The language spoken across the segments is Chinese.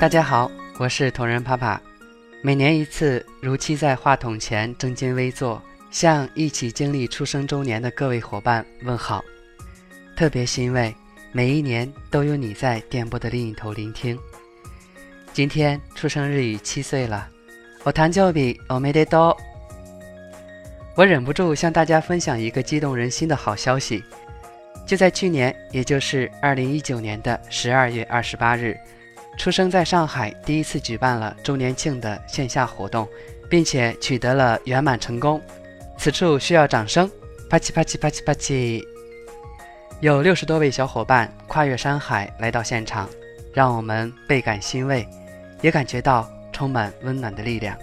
大家好，我是同仁帕帕。每年一次，如期在话筒前正襟危坐，向一起经历出生周年的各位伙伴问好。特别欣慰，每一年都有你在电波的另一头聆听。今天出生日已七岁了，我弹奏比我没得多。我忍不住向大家分享一个激动人心的好消息。就在去年，也就是二零一九年的十二月二十八日，出生在上海第一次举办了周年庆的线下活动，并且取得了圆满成功。此处需要掌声，啪叽啪叽啪叽啪叽。有六十多位小伙伴跨越山海来到现场，让我们倍感欣慰，也感觉到充满温暖的力量。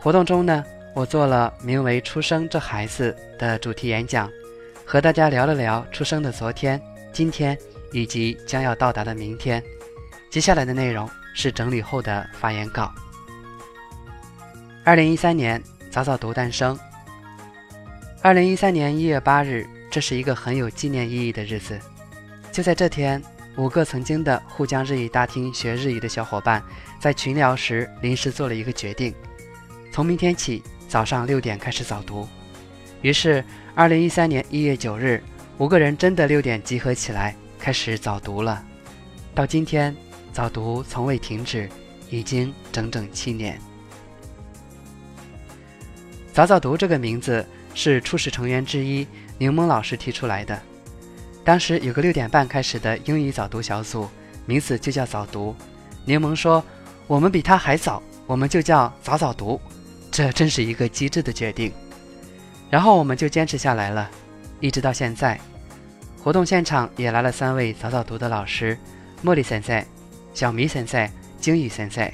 活动中呢？我做了名为“出生这孩子”的主题演讲，和大家聊了聊出生的昨天、今天以及将要到达的明天。接下来的内容是整理后的发言稿。二零一三年，早早读诞生。二零一三年一月八日，这是一个很有纪念意义的日子。就在这天，五个曾经的沪江日语大厅学日语的小伙伴，在群聊时临时做了一个决定：从明天起。早上六点开始早读，于是，二零一三年一月九日，五个人真的六点集合起来开始早读了。到今天，早读从未停止，已经整整七年。早早读这个名字是初始成员之一柠檬老师提出来的。当时有个六点半开始的英语早读小组，名字就叫早读。柠檬说：“我们比他还早，我们就叫早早读。”这真是一个机智的决定，然后我们就坚持下来了，一直到现在。活动现场也来了三位早早读的老师：茉莉先生、小迷先生、鲸鱼先生。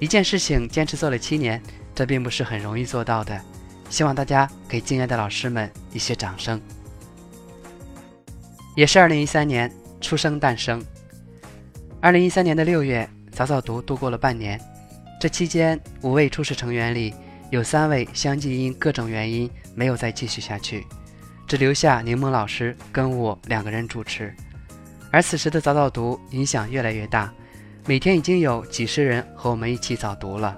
一件事情坚持做了七年，这并不是很容易做到的。希望大家给敬爱的老师们一些掌声。也是二零一三年出生诞生。二零一三年的六月，早早读度过了半年。这期间，五位初始成员里有三位相继因各种原因没有再继续下去，只留下柠檬老师跟我两个人主持。而此时的早早读影响越来越大，每天已经有几十人和我们一起早读了。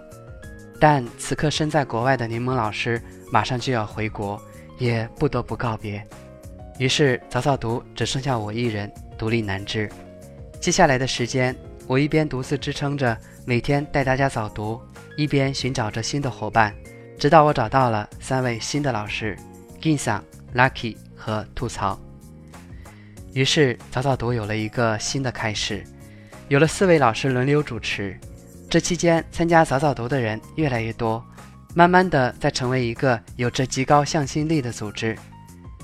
但此刻身在国外的柠檬老师马上就要回国，也不得不告别。于是早早读只剩下我一人独立难支。接下来的时间，我一边独自支撑着。每天带大家早读，一边寻找着新的伙伴，直到我找到了三位新的老师：Ginsa、Lucky 和吐槽。于是早早读有了一个新的开始，有了四位老师轮流主持。这期间参加早早读的人越来越多，慢慢的在成为一个有着极高向心力的组织。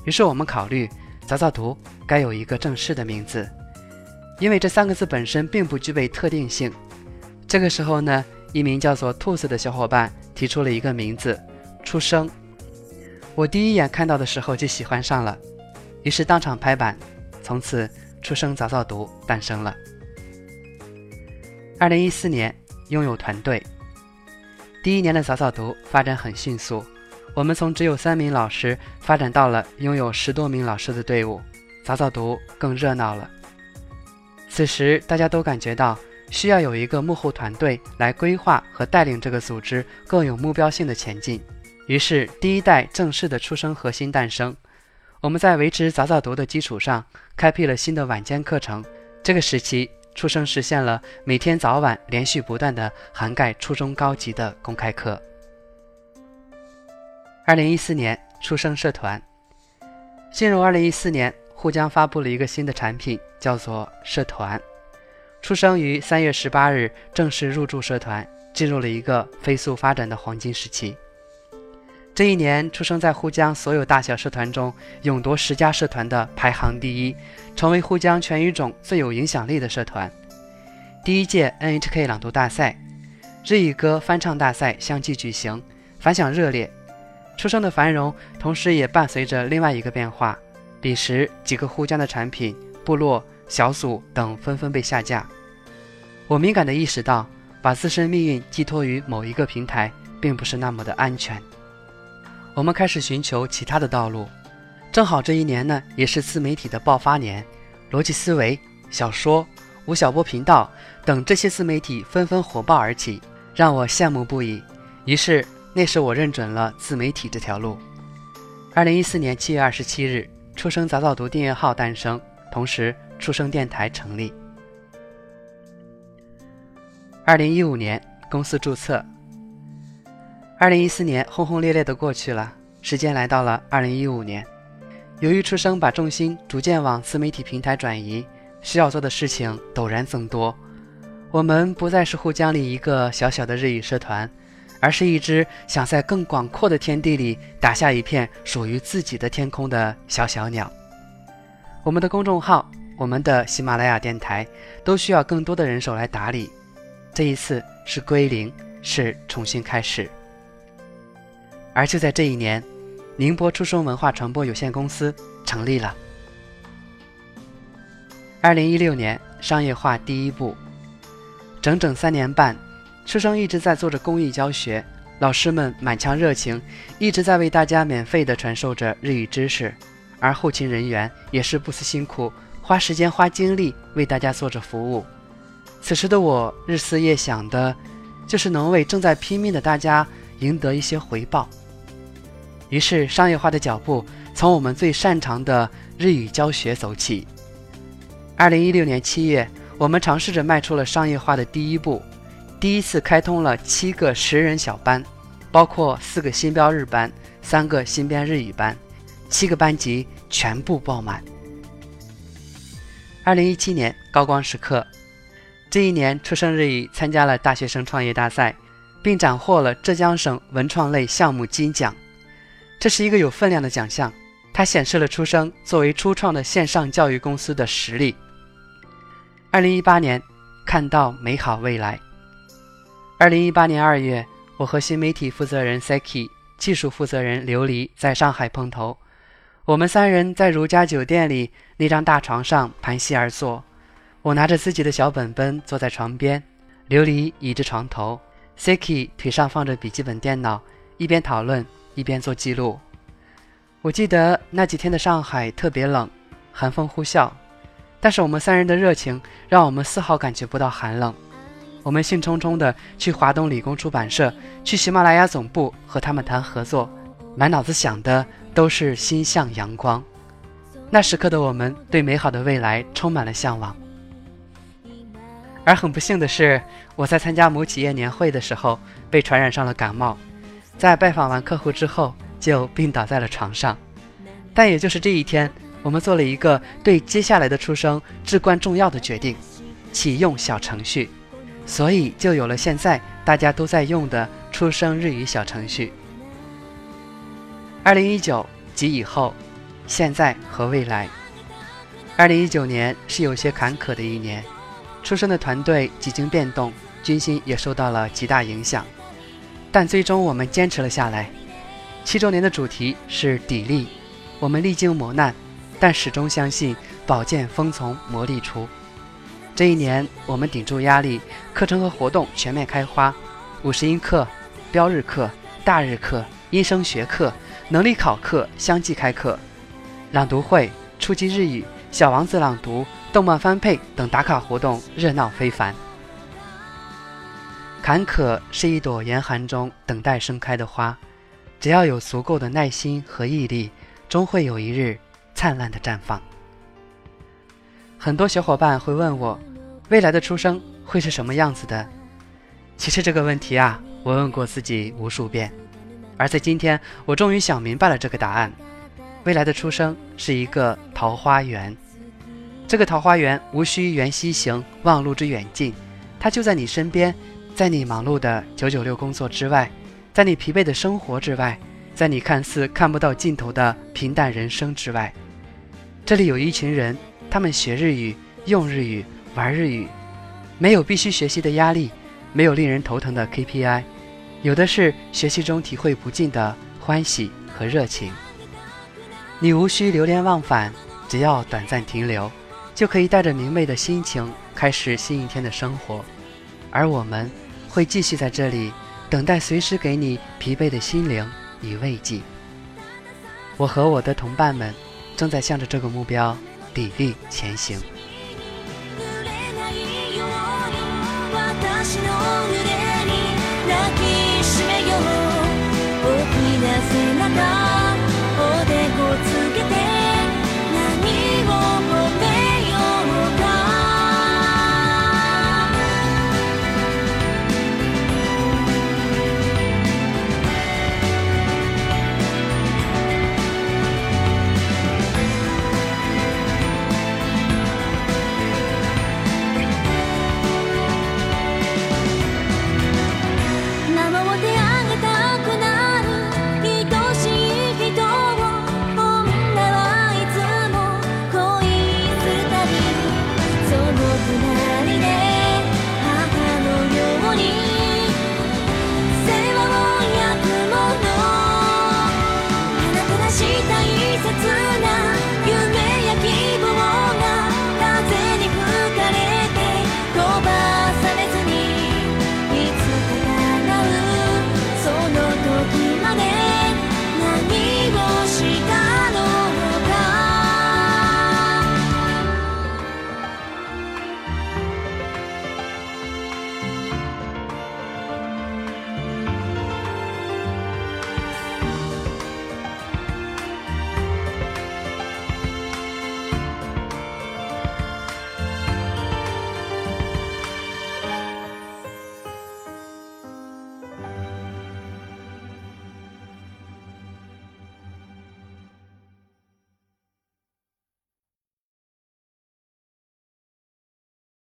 于是我们考虑，早早读该有一个正式的名字，因为这三个字本身并不具备特定性。这个时候呢，一名叫做兔子的小伙伴提出了一个名字“出生”。我第一眼看到的时候就喜欢上了，于是当场拍板，从此“出生早早读”诞生了。二零一四年拥有团队，第一年的早早读发展很迅速，我们从只有三名老师发展到了拥有十多名老师的队伍，早早读更热闹了。此时大家都感觉到。需要有一个幕后团队来规划和带领这个组织更有目标性的前进。于是，第一代正式的出生核心诞生。我们在维持早早读的基础上，开辟了新的晚间课程。这个时期，出生实现了每天早晚连续不断的涵盖初中高级的公开课。二零一四年，出生社团。进入二零一四年，沪江发布了一个新的产品，叫做社团。出生于三月十八日，正式入驻社团，进入了一个飞速发展的黄金时期。这一年，出生在沪江所有大小社团中，勇夺十佳社团的排行第一，成为沪江全语种最有影响力的社团。第一届 NHK 朗读大赛、日语歌翻唱大赛相继举行，反响热烈。出生的繁荣，同时也伴随着另外一个变化：彼时几个沪江的产品部落。小组等纷纷被下架，我敏感地意识到，把自身命运寄托于某一个平台，并不是那么的安全。我们开始寻求其他的道路。正好这一年呢，也是自媒体的爆发年，逻辑思维、小说、吴晓波频道等这些自媒体纷纷火爆而起，让我羡慕不已。于是，那时我认准了自媒体这条路。二零一四年七月二十七日，出生早早读订阅号诞生，同时出生电台成立。二零一五年公司注册。二零一四年轰轰烈烈的过去了，时间来到了二零一五年。由于出生把重心逐渐往自媒体平台转移，需要做的事情陡然增多。我们不再是沪江里一个小小的日语社团。而是一只想在更广阔的天地里打下一片属于自己的天空的小小鸟。我们的公众号、我们的喜马拉雅电台都需要更多的人手来打理。这一次是归零，是重新开始。而就在这一年，宁波初声文化传播有限公司成立了。二零一六年商业化第一步，整整三年半。初生一直在做着公益教学，老师们满腔热情，一直在为大家免费的传授着日语知识，而后勤人员也是不辞辛苦，花时间花精力为大家做着服务。此时的我日思夜想的，就是能为正在拼命的大家赢得一些回报。于是商业化的脚步从我们最擅长的日语教学走起。二零一六年七月，我们尝试着迈出了商业化的第一步。第一次开通了七个十人小班，包括四个新标日班、三个新编日语班，七个班级全部爆满。二零一七年高光时刻，这一年出生日语参加了大学生创业大赛，并斩获了浙江省文创类项目金奖。这是一个有分量的奖项，它显示了出生作为初创的线上教育公司的实力。二零一八年，看到美好未来。二零一八年二月，我和新媒体负责人 Saki、技术负责人琉璃在上海碰头。我们三人在如家酒店里那张大床上盘膝而坐。我拿着自己的小本本坐在床边，琉璃倚着床头，Saki 腿上放着笔记本电脑，一边讨论一边做记录。我记得那几天的上海特别冷，寒风呼啸，但是我们三人的热情让我们丝毫感觉不到寒冷。我们兴冲冲地去华东理工出版社，去喜马拉雅总部和他们谈合作，满脑子想的都是心向阳光。那时刻的我们对美好的未来充满了向往。而很不幸的是，我在参加某企业年会的时候被传染上了感冒，在拜访完客户之后就病倒在了床上。但也就是这一天，我们做了一个对接下来的出生至关重要的决定：启用小程序。所以就有了现在大家都在用的出生日语小程序。二零一九及以后，现在和未来。二零一九年是有些坎坷的一年，出生的团队几经变动，军心也受到了极大影响，但最终我们坚持了下来。七周年的主题是砥砺，我们历经磨难，但始终相信宝剑锋从磨砺出。这一年，我们顶住压力，课程和活动全面开花，五十音课、标日课、大日课、音声学课、能力考课相继开课，朗读会、初级日语、小王子朗读、动漫翻配等打卡活动热闹非凡。坎坷是一朵严寒中等待盛开的花，只要有足够的耐心和毅力，终会有一日灿烂的绽放。很多小伙伴会问我。未来的出生会是什么样子的？其实这个问题啊，我问过自己无数遍，而在今天，我终于想明白了这个答案。未来的出生是一个桃花源，这个桃花源无需缘溪行，望路之远近，它就在你身边，在你忙碌的九九六工作之外，在你疲惫的生活之外，在你看似看不到尽头的平淡人生之外，这里有一群人，他们学日语，用日语。玩日语，没有必须学习的压力，没有令人头疼的 KPI，有的是学习中体会不尽的欢喜和热情。你无需流连忘返，只要短暂停留，就可以带着明媚的心情开始新一天的生活。而我们会继续在这里等待随时给你疲惫的心灵以慰藉。我和我的同伴们正在向着这个目标砥砺前行。